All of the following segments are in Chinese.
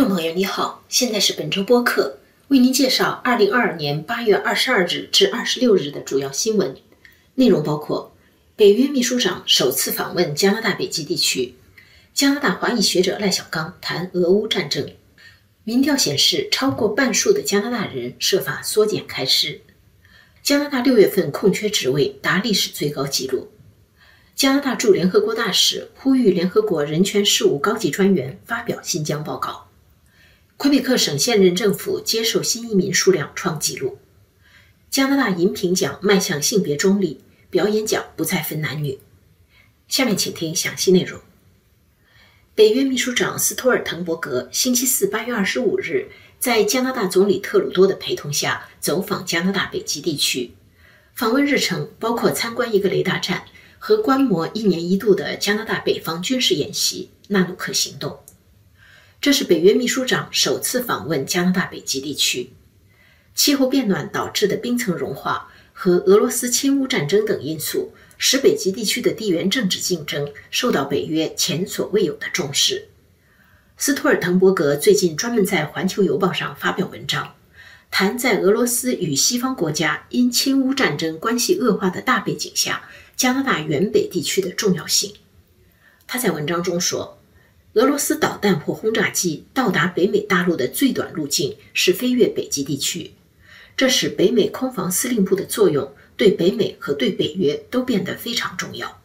众朋友，你好，现在是本周播客，为您介绍二零二二年八月二十二日至二十六日的主要新闻内容，包括北约秘书长首次访问加拿大北极地区，加拿大华裔学者赖小刚谈俄乌战争，民调显示超过半数的加拿大人设法缩减开支，加拿大六月份空缺职位达历史最高纪录。加拿大驻联合国大使呼吁联合国人权事务高级专员发表新疆报告。魁北克省现任政府接受新移民数量创纪录。加拿大银屏奖迈向性别中立，表演奖不再分男女。下面请听详细内容。北约秘书长斯托尔滕伯格星期四八月二十五日在加拿大总理特鲁多的陪同下走访加拿大北极地区，访问日程包括参观一个雷达站。和观摩一年一度的加拿大北方军事演习“纳努克行动”，这是北约秘书长首次访问加拿大北极地区。气候变暖导致的冰层融化和俄罗斯侵乌战争等因素，使北极地区的地缘政治竞争受到北约前所未有的重视。斯托尔滕伯格最近专门在《环球邮报》上发表文章，谈在俄罗斯与西方国家因侵乌战争关系恶化的大背景下。加拿大远北地区的重要性。他在文章中说，俄罗斯导弹或轰炸机到达北美大陆的最短路径是飞越北极地区，这使北美空防司令部的作用对北美和对北约都变得非常重要。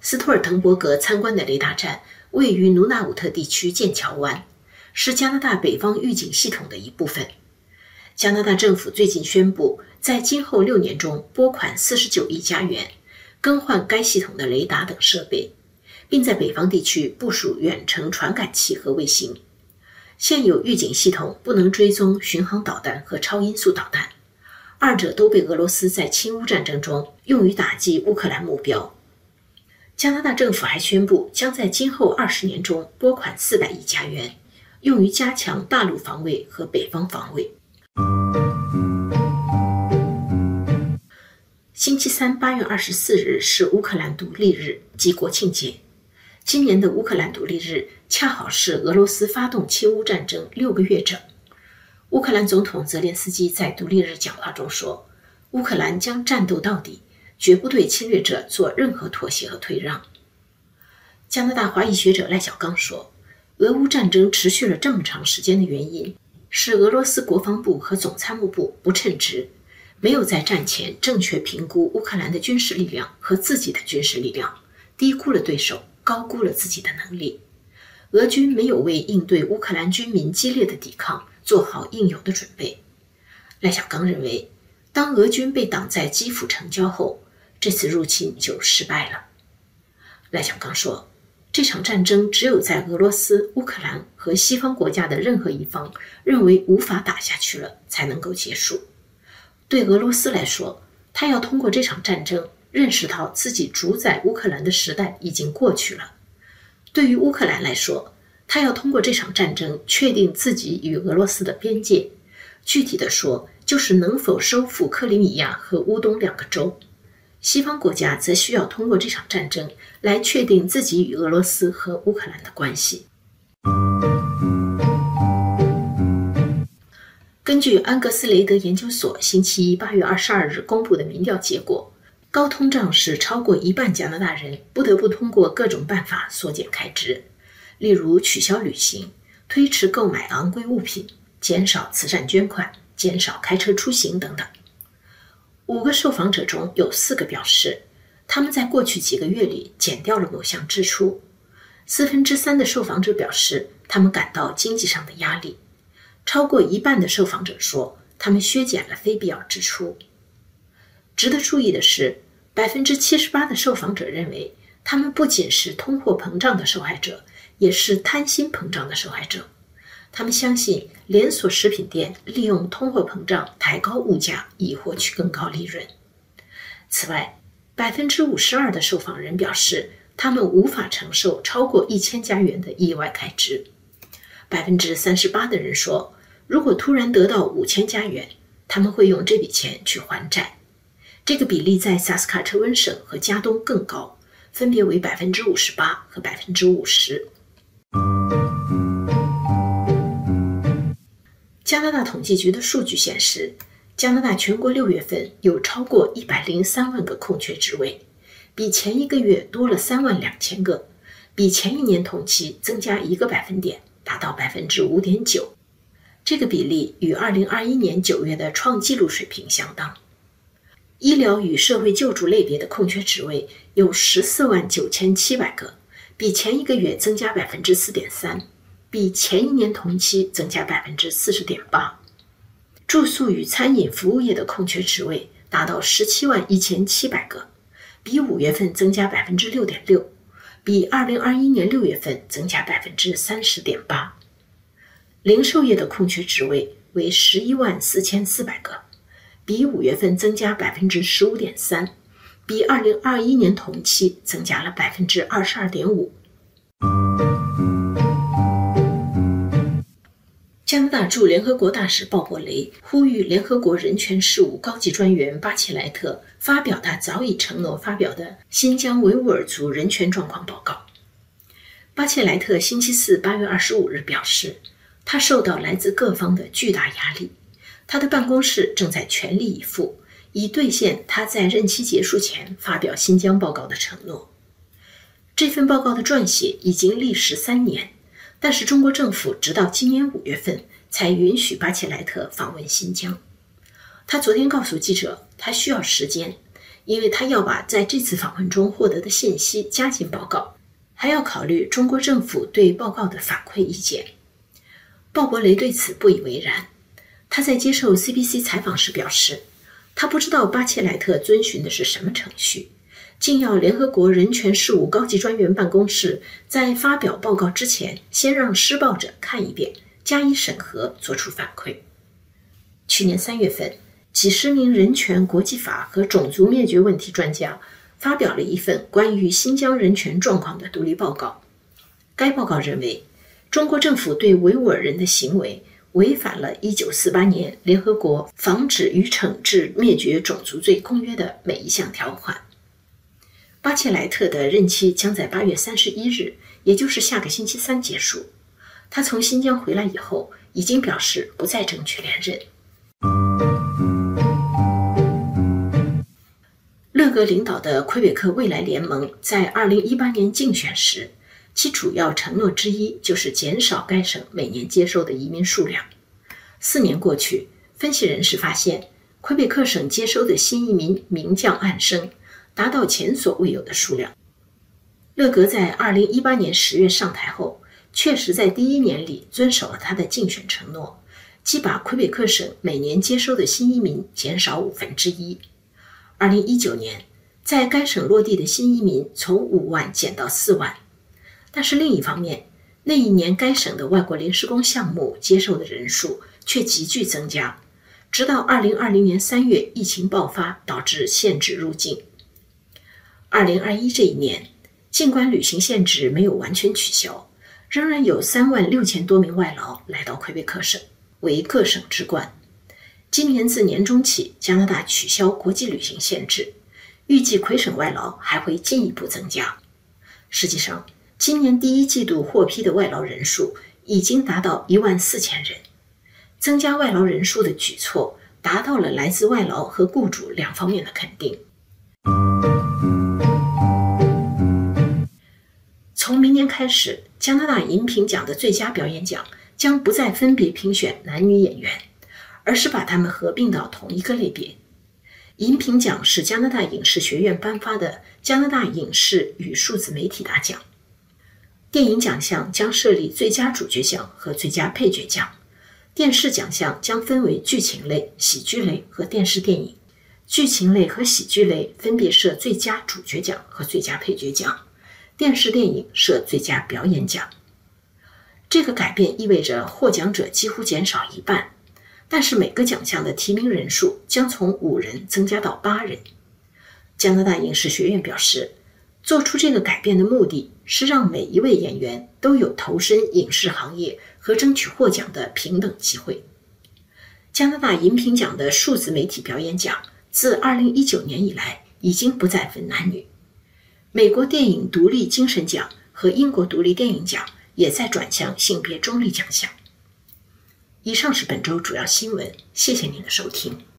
斯托尔滕伯格参观的雷达站位于努纳武特地区剑桥湾，是加拿大北方预警系统的一部分。加拿大政府最近宣布，在今后六年中拨款四十九亿加元。更换该系统的雷达等设备，并在北方地区部署远程传感器和卫星。现有预警系统不能追踪巡航导弹和超音速导弹，二者都被俄罗斯在侵乌战争中用于打击乌克兰目标。加拿大政府还宣布，将在今后二十年中拨款四百亿加元，用于加强大陆防卫和北方防卫。星期三，八月二十四日是乌克兰独立日及国庆节。今年的乌克兰独立日恰好是俄罗斯发动侵乌战争六个月整。乌克兰总统泽连斯基在独立日讲话中说：“乌克兰将战斗到底，绝不对侵略者做任何妥协和退让。”加拿大华裔学者赖小刚说：“俄乌战争持续了这么长时间的原因是俄罗斯国防部和总参谋部不称职。”没有在战前正确评估乌克兰的军事力量和自己的军事力量，低估了对手，高估了自己的能力。俄军没有为应对乌克兰军民激烈的抵抗做好应有的准备。赖小刚认为，当俄军被挡在基辅城郊后，这次入侵就失败了。赖小刚说：“这场战争只有在俄罗斯、乌克兰和西方国家的任何一方认为无法打下去了，才能够结束。”对俄罗斯来说，他要通过这场战争认识到自己主宰乌克兰的时代已经过去了；对于乌克兰来说，他要通过这场战争确定自己与俄罗斯的边界。具体的说，就是能否收复克里米亚和乌东两个州。西方国家则需要通过这场战争来确定自己与俄罗斯和乌克兰的关系。根据安格斯雷德研究所星期一八月二十二日公布的民调结果，高通胀使超过一半加拿大人不得不通过各种办法缩减开支，例如取消旅行、推迟购买昂贵物品、减少慈善捐款、减少开车出行等等。五个受访者中有四个表示，他们在过去几个月里减掉了某项支出。四分之三的受访者表示，他们感到经济上的压力。超过一半的受访者说，他们削减了非必要支出。值得注意的是，百分之七十八的受访者认为，他们不仅是通货膨胀的受害者，也是贪心膨胀的受害者。他们相信连锁食品店利用通货膨胀抬高物价以获取更高利润。此外，百分之五十二的受访人表示，他们无法承受超过一千加元的意外开支。百分之三十八的人说，如果突然得到五千加元，他们会用这笔钱去还债。这个比例在萨斯卡彻温省和加东更高，分别为百分之五十八和百分之五十。加拿大统计局的数据显示，加拿大全国六月份有超过一百零三万个空缺职位，比前一个月多了三万两千个，比前一年同期增加一个百分点，达到百分之五点九。这个比例与二零二一年九月的创纪录水平相当。医疗与社会救助类别的空缺职位有十四万九千七百个，比前一个月增加百分之四点三，比前一年同期增加百分之四十点八。住宿与餐饮服务业的空缺职位达到十七万一千七百个，比五月份增加百分之六点六，比二零二一年六月份增加百分之三十点八。零售业的空缺职位为十一万四千四百个，比五月份增加百分之十五点三，比二零二一年同期增加了百分之二十二点五。加拿大驻联合国大使鲍勃雷呼吁联合国人权事务高级专员巴切莱特发表他早已承诺发表的新疆维吾尔族人权状况报告。巴切莱特星期四八月二十五日表示。他受到来自各方的巨大压力，他的办公室正在全力以赴，以兑现他在任期结束前发表新疆报告的承诺。这份报告的撰写已经历时三年，但是中国政府直到今年五月份才允许巴切莱特访问新疆。他昨天告诉记者，他需要时间，因为他要把在这次访问中获得的信息加进报告，还要考虑中国政府对报告的反馈意见。鲍勃雷对此不以为然。他在接受 CBC 采访时表示，他不知道巴切莱特遵循的是什么程序，竟要联合国人权事务高级专员办公室在发表报告之前，先让施暴者看一遍，加以审核，作出反馈。去年三月份，几十名人权、国际法和种族灭绝问题专家发表了一份关于新疆人权状况的独立报告。该报告认为。中国政府对维吾尔人的行为违反了1948年联合国防止与惩治灭绝种族罪公约的每一项条款。巴切莱特的任期将在8月31日，也就是下个星期三结束。他从新疆回来以后，已经表示不再争取连任。勒格领导的魁北克未来联盟在2018年竞选时。其主要承诺之一就是减少该省每年接收的移民数量。四年过去，分析人士发现，魁北克省接收的新移民名降暗升，达到前所未有的数量。勒格在2018年10月上台后，确实在第一年里遵守了他的竞选承诺，即把魁北克省每年接收的新移民减少五分之一。2019年，在该省落地的新移民从五万减到四万。但是另一方面，那一年该省的外国临时工项目接受的人数却急剧增加，直到2020年3月疫情爆发，导致限制入境。2021这一年，尽管旅行限制没有完全取消，仍然有3万六千多名外劳来到魁北克省，为各省之冠。今年自年中起，加拿大取消国际旅行限制，预计魁省外劳还会进一步增加。实际上，今年第一季度获批的外劳人数已经达到一万四千人，增加外劳人数的举措达到了来自外劳和雇主两方面的肯定。从明年开始，加拿大银屏奖的最佳表演奖将不再分别评选男女演员，而是把他们合并到同一个类别。银屏奖是加拿大影视学院颁发的加拿大影视与数字媒体大奖。电影奖项将设立最佳主角奖和最佳配角奖，电视奖项将分为剧情类、喜剧类和电视电影。剧情类和喜剧类分别设最佳主角奖和最佳配角奖，电视电影设最佳表演奖。这个改变意味着获奖者几乎减少一半，但是每个奖项的提名人数将从五人增加到八人。加拿大影视学院表示。做出这个改变的目的是让每一位演员都有投身影视行业和争取获奖的平等机会。加拿大银屏奖的数字媒体表演奖自2019年以来已经不再分男女。美国电影独立精神奖和英国独立电影奖也在转向性别中立奖项。以上是本周主要新闻，谢谢您的收听。